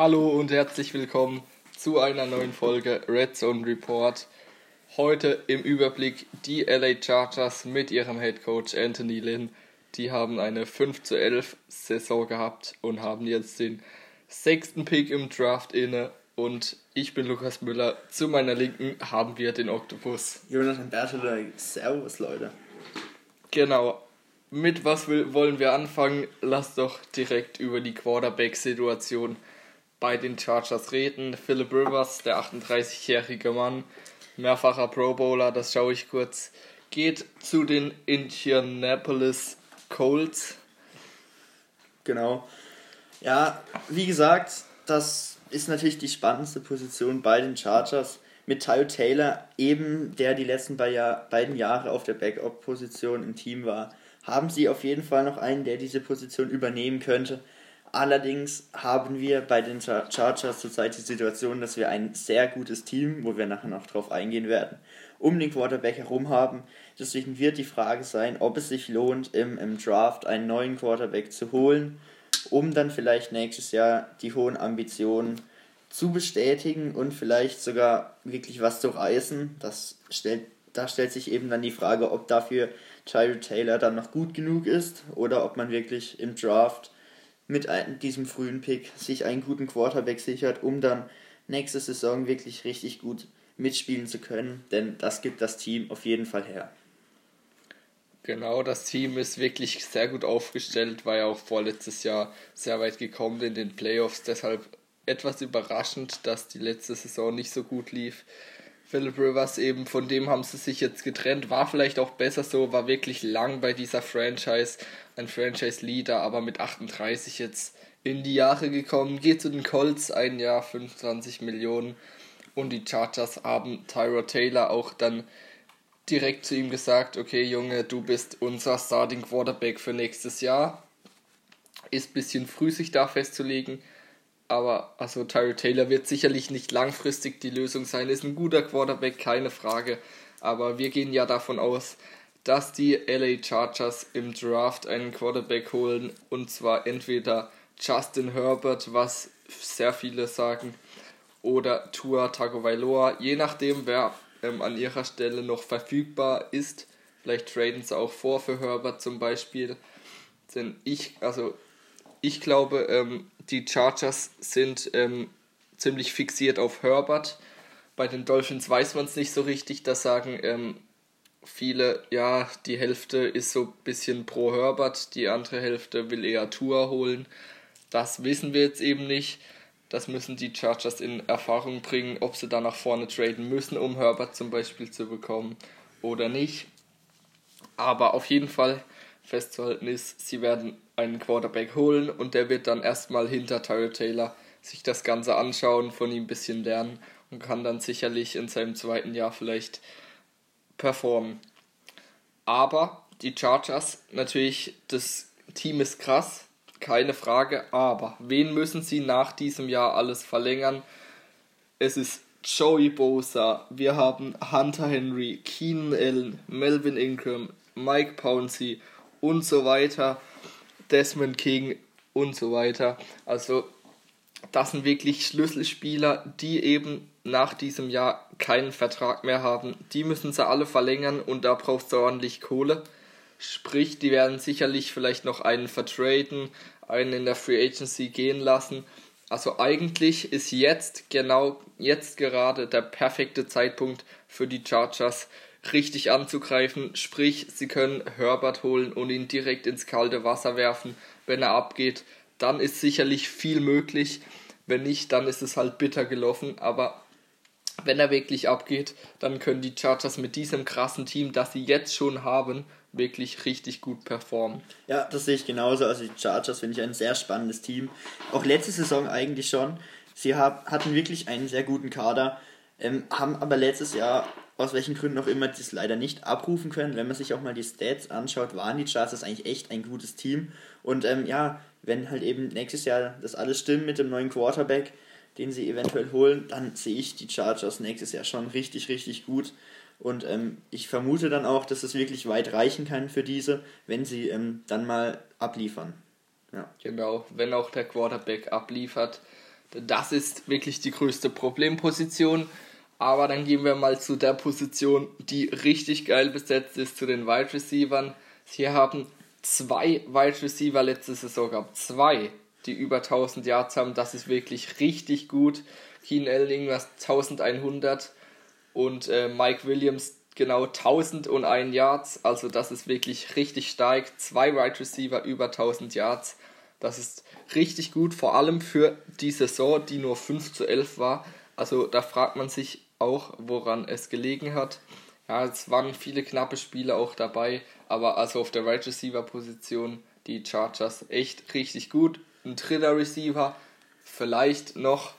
Hallo und herzlich willkommen zu einer neuen Folge Red Zone Report. Heute im Überblick die LA Chargers mit ihrem Head Coach Anthony Lynn. Die haben eine 5 zu 11 Saison gehabt und haben jetzt den sechsten Pick im Draft inne. Und ich bin Lukas Müller. Zu meiner Linken haben wir den Octopus. Jonathan Berthelay. Servus, Leute. Genau. Mit was will, wollen wir anfangen? Lass doch direkt über die Quarterback-Situation bei den Chargers reden. Philip Rivers, der 38-jährige Mann, mehrfacher Pro Bowler, das schaue ich kurz, geht zu den Indianapolis Colts. Genau. Ja, wie gesagt, das ist natürlich die spannendste Position bei den Chargers. Mit Tyler Taylor, eben der die letzten beiden Jahre auf der Backup-Position im Team war, haben sie auf jeden Fall noch einen, der diese Position übernehmen könnte. Allerdings haben wir bei den Chargers zurzeit die Situation, dass wir ein sehr gutes Team, wo wir nachher noch drauf eingehen werden, um den Quarterback herum haben. Deswegen wird die Frage sein, ob es sich lohnt, im, im Draft einen neuen Quarterback zu holen, um dann vielleicht nächstes Jahr die hohen Ambitionen zu bestätigen und vielleicht sogar wirklich was zu reißen. Das stellt, da stellt sich eben dann die Frage, ob dafür Tyrell Taylor dann noch gut genug ist oder ob man wirklich im Draft mit diesem frühen Pick sich einen guten Quarterback sichert, um dann nächste Saison wirklich richtig gut mitspielen zu können, denn das gibt das Team auf jeden Fall her. Genau, das Team ist wirklich sehr gut aufgestellt, war ja auch vorletztes Jahr sehr weit gekommen in den Playoffs, deshalb etwas überraschend, dass die letzte Saison nicht so gut lief. Philip Rivers eben, von dem haben sie sich jetzt getrennt, war vielleicht auch besser so, war wirklich lang bei dieser Franchise, ein Franchise-Leader, aber mit 38 jetzt in die Jahre gekommen, geht zu den Colts, ein Jahr 25 Millionen. Und die Chargers haben Tyra Taylor auch dann direkt zu ihm gesagt, okay Junge, du bist unser Starting Quarterback für nächstes Jahr. Ist ein bisschen früh sich da festzulegen, aber also Tyrell Taylor wird sicherlich nicht langfristig die Lösung sein. Ist ein guter Quarterback, keine Frage. Aber wir gehen ja davon aus, dass die LA Chargers im Draft einen Quarterback holen. Und zwar entweder Justin Herbert, was sehr viele sagen, oder Tua Tagovailoa. Je nachdem, wer ähm, an ihrer Stelle noch verfügbar ist. Vielleicht traden sie auch vor für Herbert zum Beispiel. Denn ich, also ich glaube, ähm, die Chargers sind ähm, ziemlich fixiert auf Herbert. Bei den Dolphins weiß man es nicht so richtig. Da sagen ähm, viele, ja, die Hälfte ist so ein bisschen pro Herbert, die andere Hälfte will eher Tour holen. Das wissen wir jetzt eben nicht. Das müssen die Chargers in Erfahrung bringen, ob sie da nach vorne traden müssen, um Herbert zum Beispiel zu bekommen oder nicht. Aber auf jeden Fall festzuhalten ist, sie werden einen Quarterback holen und der wird dann erstmal hinter Tyrell Taylor sich das Ganze anschauen, von ihm ein bisschen lernen und kann dann sicherlich in seinem zweiten Jahr vielleicht performen. Aber die Chargers, natürlich, das Team ist krass, keine Frage, aber wen müssen sie nach diesem Jahr alles verlängern? Es ist Joey Bosa, wir haben Hunter Henry, Keenan Allen, Melvin Ingram, Mike Pouncey und so weiter. Desmond King und so weiter. Also das sind wirklich Schlüsselspieler, die eben nach diesem Jahr keinen Vertrag mehr haben. Die müssen sie alle verlängern und da brauchst du ordentlich Kohle. Sprich, die werden sicherlich vielleicht noch einen vertraden, einen in der Free Agency gehen lassen. Also eigentlich ist jetzt genau jetzt gerade der perfekte Zeitpunkt für die Chargers richtig anzugreifen. Sprich, sie können Herbert holen und ihn direkt ins kalte Wasser werfen, wenn er abgeht. Dann ist sicherlich viel möglich. Wenn nicht, dann ist es halt bitter gelaufen. Aber wenn er wirklich abgeht, dann können die Chargers mit diesem krassen Team, das sie jetzt schon haben, wirklich richtig gut performen. Ja, das sehe ich genauso. Also die Chargers finde ich ein sehr spannendes Team. Auch letzte Saison eigentlich schon. Sie hatten wirklich einen sehr guten Kader, ähm, haben aber letztes Jahr aus welchen Gründen auch immer das leider nicht abrufen können. Wenn man sich auch mal die Stats anschaut, waren die Chargers eigentlich echt ein gutes Team. Und ähm, ja, wenn halt eben nächstes Jahr das alles stimmt mit dem neuen Quarterback, den sie eventuell holen, dann sehe ich die Chargers nächstes Jahr schon richtig, richtig gut. Und ähm, ich vermute dann auch, dass es wirklich weit reichen kann für diese, wenn sie ähm, dann mal abliefern. Ja. Genau, wenn auch der Quarterback abliefert, Das ist wirklich die größte Problemposition. Aber dann gehen wir mal zu der Position, die richtig geil besetzt ist, zu den Wide Receivers. Sie haben zwei Wide Receiver letzte Saison gehabt. Zwei, die über 1000 Yards haben. Das ist wirklich richtig gut. Keen Elling was 1100 und äh, Mike Williams genau 1001 Yards. Also das ist wirklich richtig stark. Zwei Wide Receiver über 1000 Yards. Das ist richtig gut, vor allem für die Saison, die nur 5 zu 11 war. Also da fragt man sich auch, woran es gelegen hat. Ja, es waren viele knappe Spiele auch dabei, aber also auf der Right Receiver Position die Chargers echt richtig gut. Ein dritter Receiver, vielleicht noch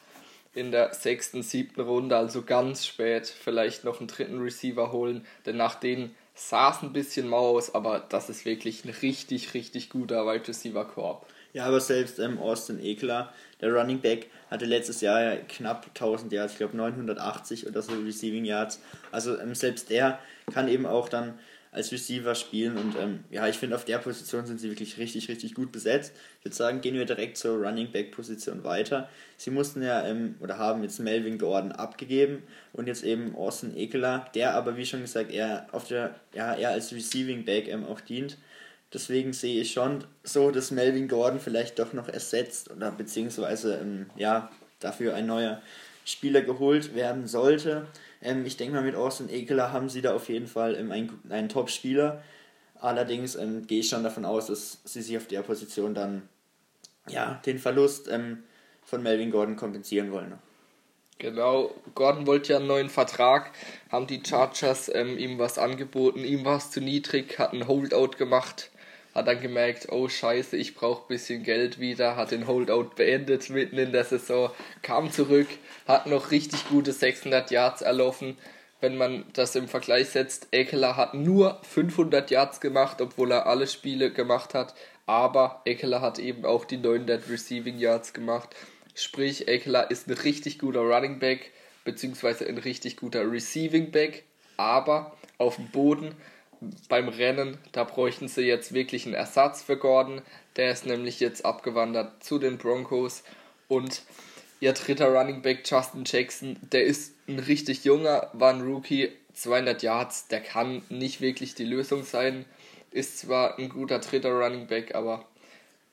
in der sechsten, siebten Runde, also ganz spät, vielleicht noch einen dritten Receiver holen, denn nach denen sah es ein bisschen mau aus, aber das ist wirklich ein richtig, richtig guter Wide Receiver Korb. Ja, aber selbst ähm, Austin Eckler, der Running Back, hatte letztes Jahr ja knapp 1000 Yards, ich glaube 980 oder so Receiving Yards. Also ähm, selbst der kann eben auch dann als Receiver spielen und ähm, ja, ich finde auf der Position sind sie wirklich richtig, richtig gut besetzt. Ich würde sagen, gehen wir direkt zur Running Back Position weiter. Sie mussten ja ähm, oder haben jetzt Melvin Gordon abgegeben und jetzt eben Austin Eckler, der aber wie schon gesagt eher auf der ja eher als Receiving Back ähm, auch dient. Deswegen sehe ich schon so, dass Melvin Gordon vielleicht doch noch ersetzt oder beziehungsweise ähm, ja, dafür ein neuer Spieler geholt werden sollte. Ähm, ich denke mal, mit Austin Ekeler haben sie da auf jeden Fall ähm, einen, einen Top-Spieler. Allerdings ähm, gehe ich schon davon aus, dass sie sich auf der Position dann ja, den Verlust ähm, von Melvin Gordon kompensieren wollen. Genau, Gordon wollte ja einen neuen Vertrag, haben die Chargers ähm, ihm was angeboten, ihm war es zu niedrig, hat einen Holdout gemacht hat dann gemerkt, oh scheiße, ich brauche ein bisschen Geld wieder, hat den Holdout beendet mitten in der Saison, kam zurück, hat noch richtig gute 600 Yards erlaufen. Wenn man das im Vergleich setzt, Ekeler hat nur 500 Yards gemacht, obwohl er alle Spiele gemacht hat, aber Ekeler hat eben auch die 900 Receiving Yards gemacht. Sprich, Ekeler ist ein richtig guter Running Back, beziehungsweise ein richtig guter Receiving Back, aber auf dem Boden beim Rennen, da bräuchten sie jetzt wirklich einen Ersatz für Gordon. Der ist nämlich jetzt abgewandert zu den Broncos. Und ihr dritter Running Back, Justin Jackson, der ist ein richtig junger, war ein Rookie, 200 Yards, der kann nicht wirklich die Lösung sein. Ist zwar ein guter dritter Running Back, aber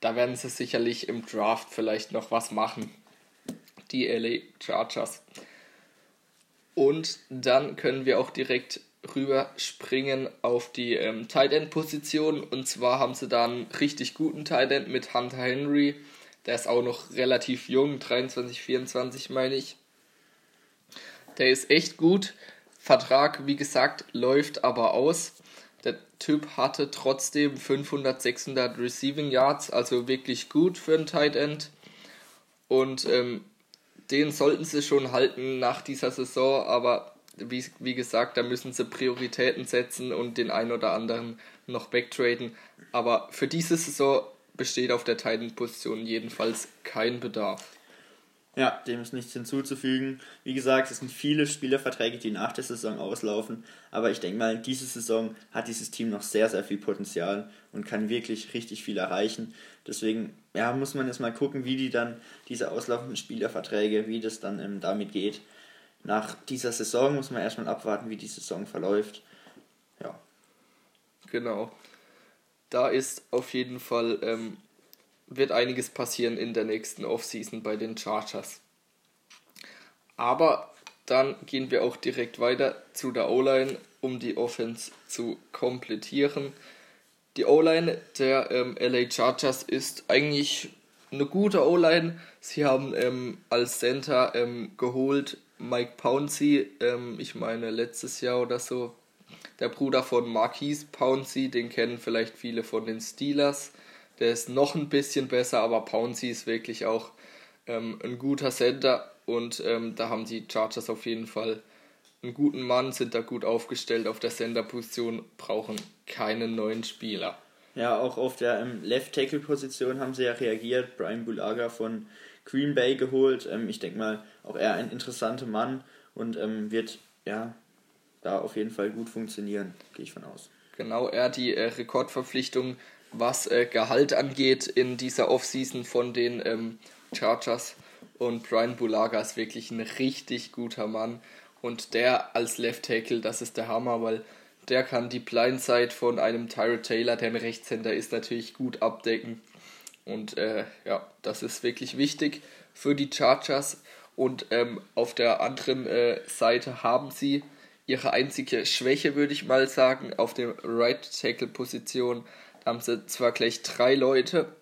da werden sie sicherlich im Draft vielleicht noch was machen. Die LA Chargers. Und dann können wir auch direkt rüber springen auf die ähm, Tight End Position und zwar haben sie da einen richtig guten Tight End mit Hunter Henry. Der ist auch noch relativ jung, 23, 24 meine ich. Der ist echt gut. Vertrag, wie gesagt, läuft aber aus. Der Typ hatte trotzdem 500, 600 Receiving Yards, also wirklich gut für einen Tight End. Und ähm, den sollten sie schon halten nach dieser Saison, aber wie, wie gesagt, da müssen sie Prioritäten setzen und den einen oder anderen noch backtraden. Aber für diese Saison besteht auf der Titan-Position jedenfalls kein Bedarf. Ja, dem ist nichts hinzuzufügen. Wie gesagt, es sind viele Spielerverträge, die nach der Saison auslaufen. Aber ich denke mal, diese Saison hat dieses Team noch sehr, sehr viel Potenzial und kann wirklich richtig viel erreichen. Deswegen ja, muss man jetzt mal gucken, wie die dann diese auslaufenden Spielerverträge, wie das dann ähm, damit geht nach dieser Saison muss man erstmal abwarten, wie die Saison verläuft. Ja. Genau. Da ist auf jeden Fall, ähm, wird einiges passieren in der nächsten Offseason bei den Chargers. Aber dann gehen wir auch direkt weiter zu der O-Line, um die Offense zu komplettieren. Die O-Line der ähm, LA Chargers ist eigentlich eine gute O-Line. Sie haben ähm, als Center ähm, geholt Mike Pouncey, ähm, ich meine letztes Jahr oder so, der Bruder von Marquise Pouncey, den kennen vielleicht viele von den Steelers. Der ist noch ein bisschen besser, aber Pouncey ist wirklich auch ähm, ein guter Center und ähm, da haben die Chargers auf jeden Fall einen guten Mann, sind da gut aufgestellt auf der Center-Position, brauchen keinen neuen Spieler. Ja, auch auf der ähm, Left-Tackle-Position haben sie ja reagiert. Brian Bulaga von Green Bay geholt. Ähm, ich denke mal, auch er ein interessanter Mann und ähm, wird ja da auf jeden Fall gut funktionieren, gehe ich von aus. Genau, er die äh, Rekordverpflichtung, was äh, Gehalt angeht in dieser Offseason von den ähm, Chargers. Und Brian Bulaga ist wirklich ein richtig guter Mann. Und der als Left Tackle, das ist der Hammer, weil der kann die Blindside von einem Tyrod Taylor, der ein Rechtshänder ist, natürlich gut abdecken. Und äh, ja, das ist wirklich wichtig für die Chargers. Und ähm, auf der anderen äh, Seite haben sie ihre einzige Schwäche, würde ich mal sagen, auf der Right Tackle Position. Da haben sie zwar gleich drei Leute,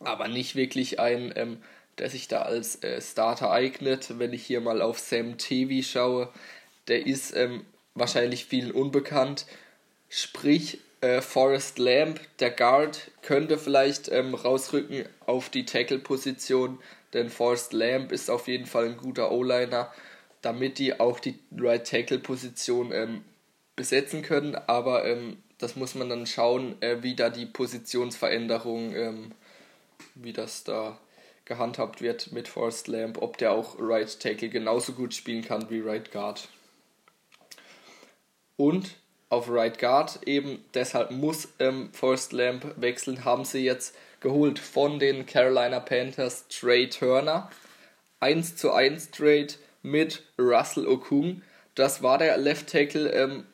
aber nicht wirklich einen, ähm, der sich da als äh, Starter eignet. Wenn ich hier mal auf Sam Tevi schaue, der ist ähm, wahrscheinlich vielen unbekannt. Sprich, äh, Forrest Lamb, der Guard, könnte vielleicht ähm, rausrücken auf die Tackle-Position, denn Forrest Lamb ist auf jeden Fall ein guter O-Liner, damit die auch die Right Tackle-Position ähm, besetzen können. Aber ähm, das muss man dann schauen, äh, wie da die Positionsveränderung, ähm, wie das da gehandhabt wird mit Forrest Lamb, ob der auch Right Tackle genauso gut spielen kann wie Right Guard. Und auf Right Guard. Eben, deshalb muss ähm, Forrest Lamb wechseln, haben sie jetzt geholt von den Carolina Panthers Trey Turner. 1 zu 1 Trade mit Russell Okung. Das war der Left Tackle ähm,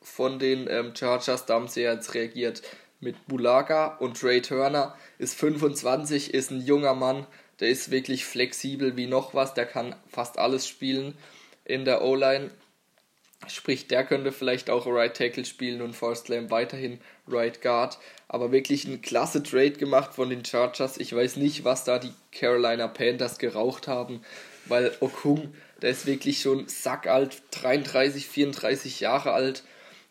von den ähm, Chargers, da haben sie jetzt reagiert mit Bulaga und Trey Turner ist 25, ist ein junger Mann, der ist wirklich flexibel wie noch was, der kann fast alles spielen in der O-Line Sprich, der könnte vielleicht auch Right Tackle spielen und Forrest Lamb weiterhin Right Guard. Aber wirklich ein klasse Trade gemacht von den Chargers. Ich weiß nicht, was da die Carolina Panthers geraucht haben, weil Okung, der ist wirklich schon sackalt, 33, 34 Jahre alt.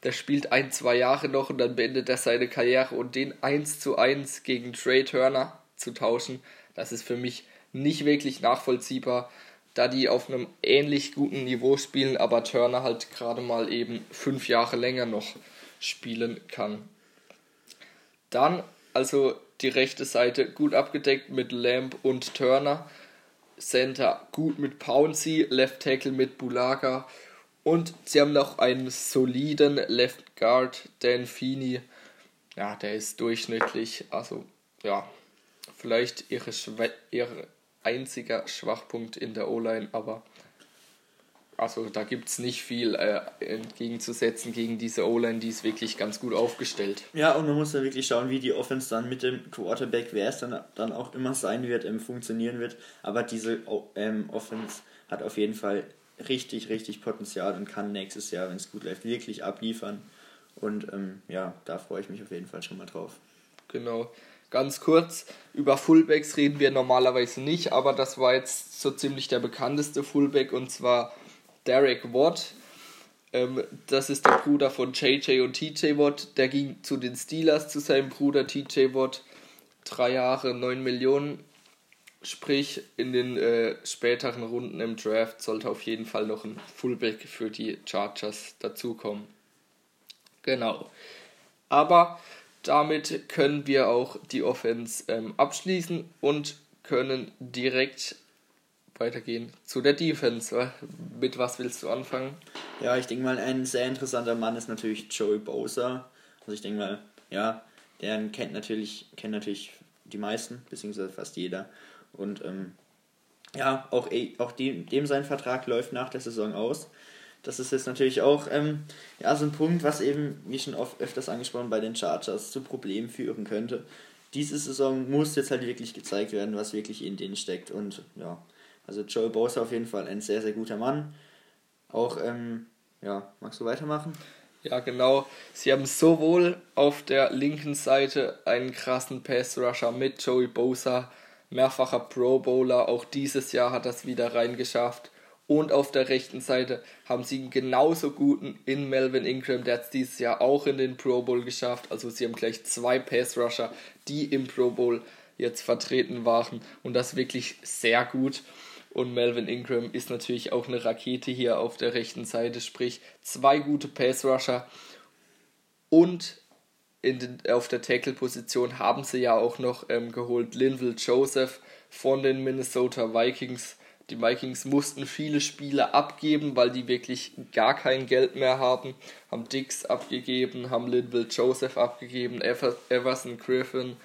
Der spielt ein, zwei Jahre noch und dann beendet er seine Karriere. Und den 1 zu 1 gegen Trey Turner zu tauschen, das ist für mich nicht wirklich nachvollziehbar da die auf einem ähnlich guten Niveau spielen, aber Turner halt gerade mal eben fünf Jahre länger noch spielen kann. Dann also die rechte Seite gut abgedeckt mit Lamb und Turner. Center gut mit Pouncy, Left Tackle mit Bulaga und sie haben noch einen soliden Left Guard, Dan Feeney. Ja, der ist durchschnittlich, also ja, vielleicht ihre, Schwä ihre einziger Schwachpunkt in der O-Line, aber also da gibt es nicht viel äh, entgegenzusetzen gegen diese O-Line, die ist wirklich ganz gut aufgestellt. Ja, und man muss ja wirklich schauen, wie die Offense dann mit dem Quarterback, wer es dann, dann auch immer sein wird, ähm, funktionieren wird. Aber diese ähm, Offense hat auf jeden Fall richtig, richtig Potenzial und kann nächstes Jahr, wenn es gut läuft, wirklich abliefern. Und ähm, ja, da freue ich mich auf jeden Fall schon mal drauf. Genau. Ganz kurz, über Fullbacks reden wir normalerweise nicht, aber das war jetzt so ziemlich der bekannteste Fullback und zwar Derek Watt. Ähm, das ist der Bruder von JJ und TJ Watt. Der ging zu den Steelers zu seinem Bruder TJ Watt. Drei Jahre, 9 Millionen. Sprich, in den äh, späteren Runden im Draft sollte auf jeden Fall noch ein Fullback für die Chargers dazukommen. Genau. Aber damit können wir auch die Offense ähm, abschließen und können direkt weitergehen zu der Defense. Mit was willst du anfangen? Ja, ich denke mal, ein sehr interessanter Mann ist natürlich Joey Bosa. Also ich denke mal, ja, der kennt natürlich, kennt natürlich die meisten, beziehungsweise fast jeder. Und ähm, ja, auch, auch dem, dem sein Vertrag läuft nach der Saison aus. Das ist jetzt natürlich auch ähm, ja, so ein Punkt, was eben, wie schon oft öfters angesprochen, bei den Chargers zu Problemen führen könnte. Diese Saison muss jetzt halt wirklich gezeigt werden, was wirklich in denen steckt. Und ja, also Joel Bosa auf jeden Fall ein sehr, sehr guter Mann. Auch, ähm, ja, magst du weitermachen? Ja, genau. Sie haben sowohl auf der linken Seite einen krassen Pass-Rusher mit Joey Bosa, mehrfacher Pro Bowler, auch dieses Jahr hat das wieder reingeschafft. Und auf der rechten Seite haben sie einen genauso guten in Melvin Ingram, der hat es dieses Jahr auch in den Pro Bowl geschafft. Also sie haben gleich zwei Pass Rusher, die im Pro Bowl jetzt vertreten waren. Und das wirklich sehr gut. Und Melvin Ingram ist natürlich auch eine Rakete hier auf der rechten Seite, sprich zwei gute Pass Rusher. Und den, auf der Tackle-Position haben sie ja auch noch ähm, geholt Linville Joseph von den Minnesota Vikings die Vikings mussten viele Spiele abgeben, weil die wirklich gar kein Geld mehr haben. Haben Dix abgegeben, haben Linville Joseph abgegeben, Everson Griffin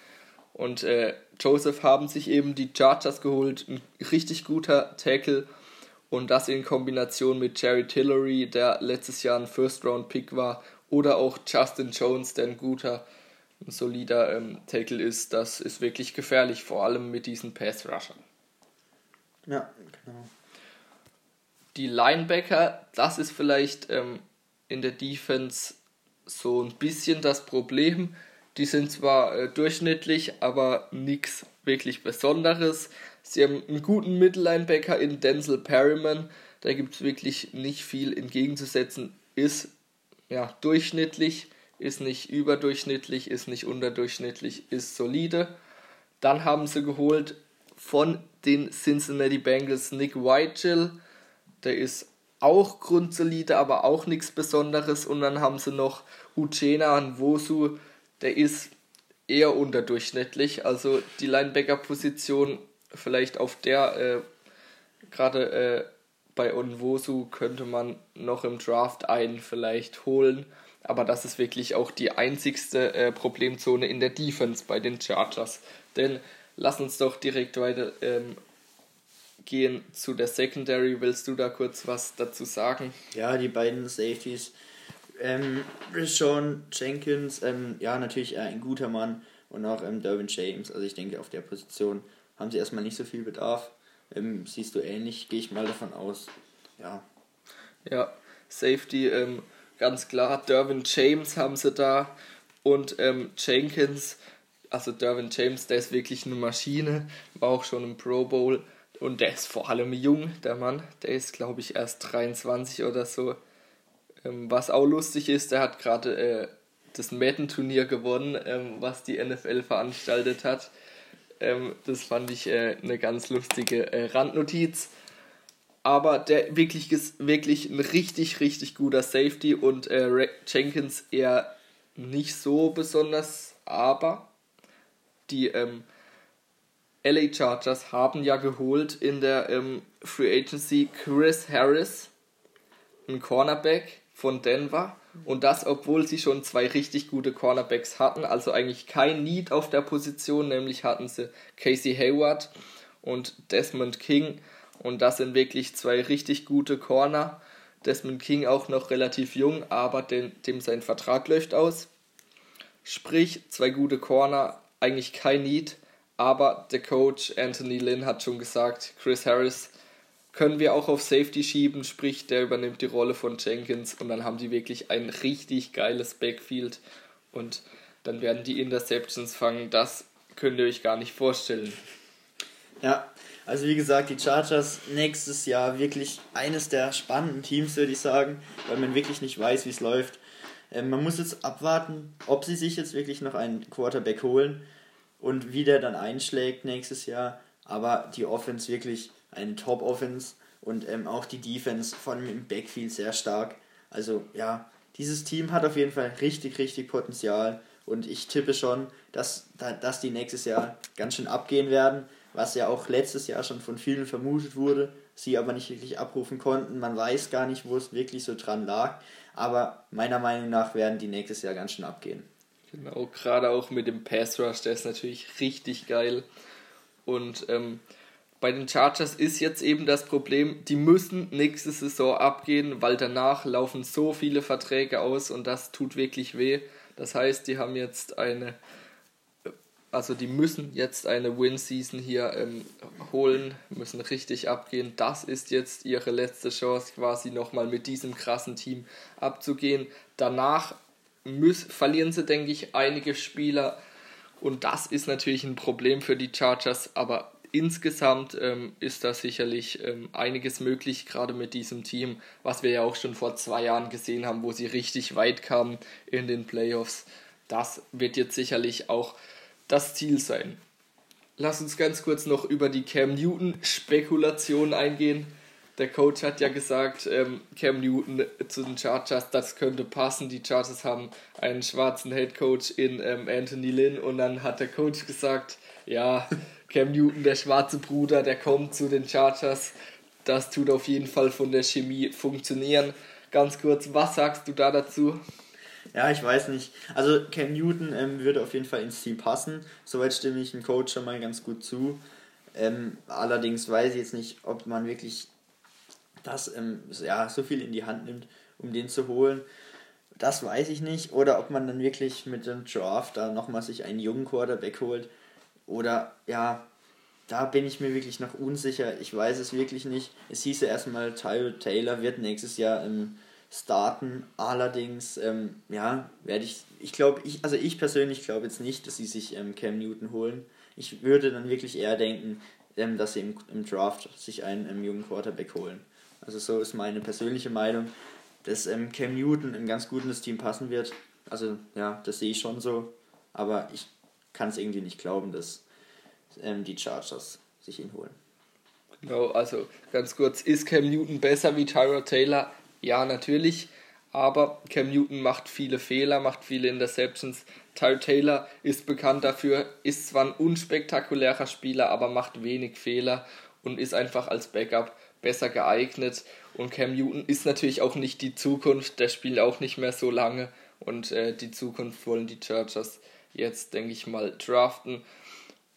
und äh, Joseph haben sich eben die Chargers geholt, ein richtig guter Tackle und das in Kombination mit Jerry Tillery, der letztes Jahr ein First-Round-Pick war, oder auch Justin Jones, der ein guter, ein solider ähm, Tackle ist, das ist wirklich gefährlich, vor allem mit diesen Pass-Rushern. Ja, genau. Die Linebacker, das ist vielleicht ähm, in der Defense so ein bisschen das Problem. Die sind zwar äh, durchschnittlich, aber nichts wirklich Besonderes. Sie haben einen guten Mittellinebacker in Denzel Perryman. Da gibt es wirklich nicht viel entgegenzusetzen. Ist ja durchschnittlich, ist nicht überdurchschnittlich, ist nicht unterdurchschnittlich, ist solide. Dann haben sie geholt von den Cincinnati Bengals Nick Whitechill. Der ist auch grundsolide, aber auch nichts Besonderes. Und dann haben sie noch Uchena Nwosu, der ist eher unterdurchschnittlich. Also die Linebacker-Position vielleicht auf der, äh, gerade äh, bei Onwosu könnte man noch im Draft einen vielleicht holen. Aber das ist wirklich auch die einzigste äh, Problemzone in der Defense bei den Chargers. Denn lass uns doch direkt weiter ähm, gehen zu der Secondary. Willst du da kurz was dazu sagen? Ja, die beiden Safeties. Ähm, Sean Jenkins, ähm, ja, natürlich ein guter Mann und auch ähm, Derwin James. Also ich denke, auf der Position haben sie erstmal nicht so viel Bedarf. Ähm, siehst du ähnlich, gehe ich mal davon aus. Ja. Ja, Safety, ähm, ganz klar. Derwin James haben sie da und ähm, Jenkins. Also Derwin James, der ist wirklich eine Maschine, war auch schon im Pro Bowl und der ist vor allem jung, der Mann. Der ist, glaube ich, erst 23 oder so. Ähm, was auch lustig ist, der hat gerade äh, das Madden-Turnier gewonnen, ähm, was die NFL veranstaltet hat. Ähm, das fand ich äh, eine ganz lustige äh, Randnotiz. Aber der wirklich, wirklich ein richtig, richtig guter Safety und äh, Jenkins eher nicht so besonders. Aber die ähm, LA Chargers haben ja geholt in der ähm, Free Agency Chris Harris, ein Cornerback von Denver. Und das, obwohl sie schon zwei richtig gute Cornerbacks hatten. Also eigentlich kein Need auf der Position. Nämlich hatten sie Casey Hayward und Desmond King. Und das sind wirklich zwei richtig gute Corner. Desmond King auch noch relativ jung, aber dem, dem sein Vertrag läuft aus. Sprich, zwei gute Corner, eigentlich kein Need. Aber der Coach Anthony Lynn hat schon gesagt, Chris Harris können wir auch auf Safety schieben, sprich, der übernimmt die Rolle von Jenkins und dann haben die wirklich ein richtig geiles Backfield und dann werden die Interceptions fangen. Das könnt ihr euch gar nicht vorstellen. Ja, also wie gesagt, die Chargers nächstes Jahr wirklich eines der spannenden Teams, würde ich sagen, weil man wirklich nicht weiß, wie es läuft. Ähm, man muss jetzt abwarten, ob sie sich jetzt wirklich noch einen Quarterback holen und wie der dann einschlägt nächstes Jahr. Aber die Offense wirklich eine Top-Offense und ähm, auch die Defense von im Backfield sehr stark. Also ja, dieses Team hat auf jeden Fall richtig, richtig Potenzial und ich tippe schon, dass, dass die nächstes Jahr ganz schön abgehen werden, was ja auch letztes Jahr schon von vielen vermutet wurde, sie aber nicht wirklich abrufen konnten. Man weiß gar nicht, wo es wirklich so dran lag, aber meiner Meinung nach werden die nächstes Jahr ganz schön abgehen. Genau, gerade auch mit dem Pass Rush, der ist natürlich richtig geil. Und ähm, bei den Chargers ist jetzt eben das Problem, die müssen nächste Saison abgehen, weil danach laufen so viele Verträge aus und das tut wirklich weh. Das heißt, die haben jetzt eine, also die müssen jetzt eine Win-Season hier ähm, holen, müssen richtig abgehen. Das ist jetzt ihre letzte Chance, quasi nochmal mit diesem krassen Team abzugehen. Danach müssen, verlieren sie, denke ich, einige Spieler und das ist natürlich ein Problem für die Chargers, aber insgesamt ähm, ist da sicherlich ähm, einiges möglich, gerade mit diesem Team, was wir ja auch schon vor zwei Jahren gesehen haben, wo sie richtig weit kamen in den Playoffs. Das wird jetzt sicherlich auch das Ziel sein. Lass uns ganz kurz noch über die Cam Newton-Spekulation eingehen. Der Coach hat ja gesagt, ähm, Cam Newton zu den Chargers, das könnte passen. Die Chargers haben einen schwarzen Head Coach in ähm, Anthony Lynn und dann hat der Coach gesagt, ja, Cam Newton, der schwarze Bruder, der kommt zu den Chargers. Das tut auf jeden Fall von der Chemie funktionieren. Ganz kurz, was sagst du da dazu? Ja, ich weiß nicht. Also Cam Newton ähm, würde auf jeden Fall ins Team passen. Soweit stimme ich dem Coach schon mal ganz gut zu. Ähm, allerdings weiß ich jetzt nicht, ob man wirklich das ähm, ja, so viel in die Hand nimmt, um den zu holen. Das weiß ich nicht. Oder ob man dann wirklich mit dem Draft da nochmal sich einen jungen Quarterback holt. Oder ja, da bin ich mir wirklich noch unsicher. Ich weiß es wirklich nicht. Es hieß ja erstmal, Tyler Taylor wird nächstes Jahr ähm, starten. Allerdings, ähm, ja, werde ich, ich glaube, ich, also ich persönlich glaube jetzt nicht, dass sie sich ähm, Cam Newton holen. Ich würde dann wirklich eher denken, ähm, dass sie im, im Draft sich einen ähm, jungen Quarterback holen. Also so ist meine persönliche Meinung, dass ähm, Cam Newton ein ganz gut ins Team passen wird. Also ja, das sehe ich schon so. Aber ich kann es irgendwie nicht glauben, dass ähm, die Chargers sich ihn holen. Genau, also ganz kurz, ist Cam Newton besser wie Tyra Taylor? Ja, natürlich. Aber Cam Newton macht viele Fehler, macht viele Interceptions. Tyra Taylor ist bekannt dafür, ist zwar ein unspektakulärer Spieler, aber macht wenig Fehler und ist einfach als Backup besser geeignet. Und Cam Newton ist natürlich auch nicht die Zukunft, der spielt auch nicht mehr so lange. Und äh, die Zukunft wollen die Chargers jetzt, denke ich mal, draften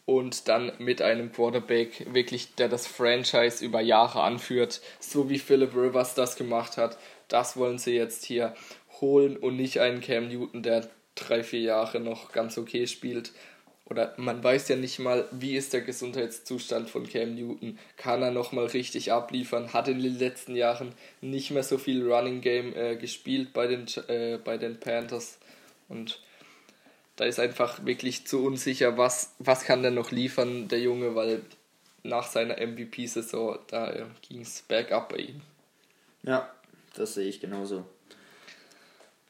und dann mit einem Quarterback wirklich, der das Franchise über Jahre anführt, so wie Philip Rivers das gemacht hat. Das wollen sie jetzt hier holen und nicht einen Cam Newton, der drei, vier Jahre noch ganz okay spielt. Oder man weiß ja nicht mal, wie ist der Gesundheitszustand von Cam Newton. Kann er nochmal richtig abliefern? Hat in den letzten Jahren nicht mehr so viel Running Game äh, gespielt bei den, äh, bei den Panthers. Und da ist einfach wirklich zu unsicher, was, was kann denn noch liefern, der Junge, weil nach seiner MVP-Saison, da äh, ging es bergab bei ihm. Ja, das sehe ich genauso.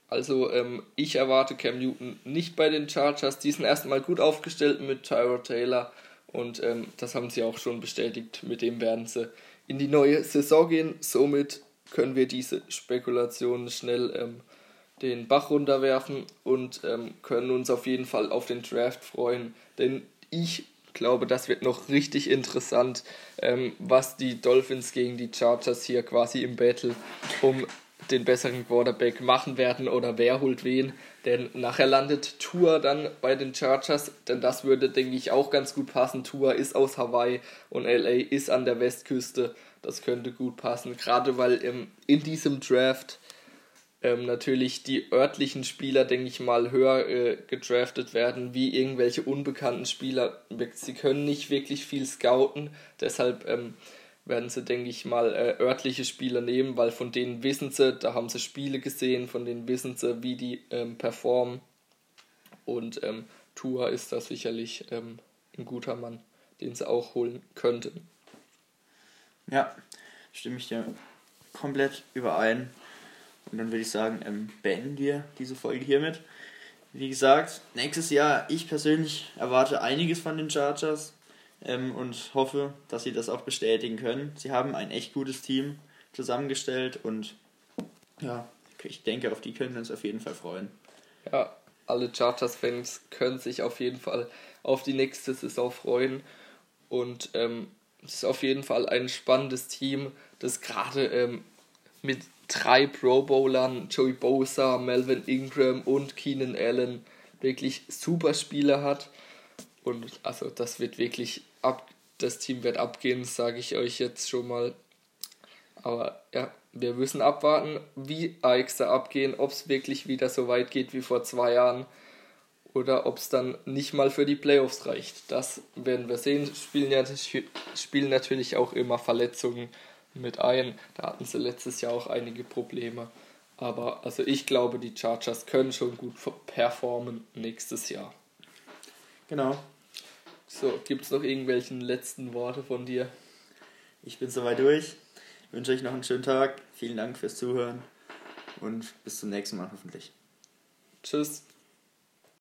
Also ähm, ich erwarte Cam Newton nicht bei den Chargers. Die sind erstmal gut aufgestellt mit Tyro Taylor und ähm, das haben sie auch schon bestätigt. Mit dem werden sie in die neue Saison gehen. Somit können wir diese Spekulationen schnell ähm, den Bach runterwerfen und ähm, können uns auf jeden Fall auf den Draft freuen. Denn ich glaube, das wird noch richtig interessant, ähm, was die Dolphins gegen die Chargers hier quasi im Battle um den besseren Quarterback machen werden oder wer holt wen. Denn nachher landet Tour dann bei den Chargers, denn das würde, denke ich, auch ganz gut passen. Tour ist aus Hawaii und LA ist an der Westküste. Das könnte gut passen, gerade weil ähm, in diesem Draft ähm, natürlich die örtlichen Spieler, denke ich mal, höher äh, gedraftet werden, wie irgendwelche unbekannten Spieler. Sie können nicht wirklich viel scouten, deshalb ähm, werden sie, denke ich mal, äh, örtliche Spieler nehmen, weil von denen wissen sie, da haben sie Spiele gesehen, von denen wissen sie, wie die ähm, performen. Und ähm, Tua ist da sicherlich ähm, ein guter Mann, den sie auch holen könnten. Ja, stimme ich dir komplett überein. Und dann würde ich sagen, ähm, beenden wir diese Folge hiermit. Wie gesagt, nächstes Jahr, ich persönlich erwarte einiges von den Chargers ähm, und hoffe, dass sie das auch bestätigen können. Sie haben ein echt gutes Team zusammengestellt und ja, ich denke, auf die können wir uns auf jeden Fall freuen. Ja, alle Chargers-Fans können sich auf jeden Fall auf die nächste Saison freuen und ähm, es ist auf jeden Fall ein spannendes Team, das gerade ähm, mit drei Pro Bowlern, Joey Bosa, Melvin Ingram und Keenan Allen, wirklich super Spieler hat. Und also das wird wirklich ab, das Team wird abgehen, sage ich euch jetzt schon mal. Aber ja, wir müssen abwarten, wie AX da abgehen, ob es wirklich wieder so weit geht wie vor zwei Jahren oder ob es dann nicht mal für die Playoffs reicht. Das werden wir sehen. Spielen, ja, spielen natürlich auch immer Verletzungen mit ein. Da hatten sie letztes Jahr auch einige Probleme. Aber also ich glaube, die Chargers können schon gut performen nächstes Jahr. Genau. So, gibt es noch irgendwelche letzten Worte von dir? Ich bin soweit durch. Ich wünsche euch noch einen schönen Tag. Vielen Dank fürs Zuhören und bis zum nächsten Mal hoffentlich. Tschüss.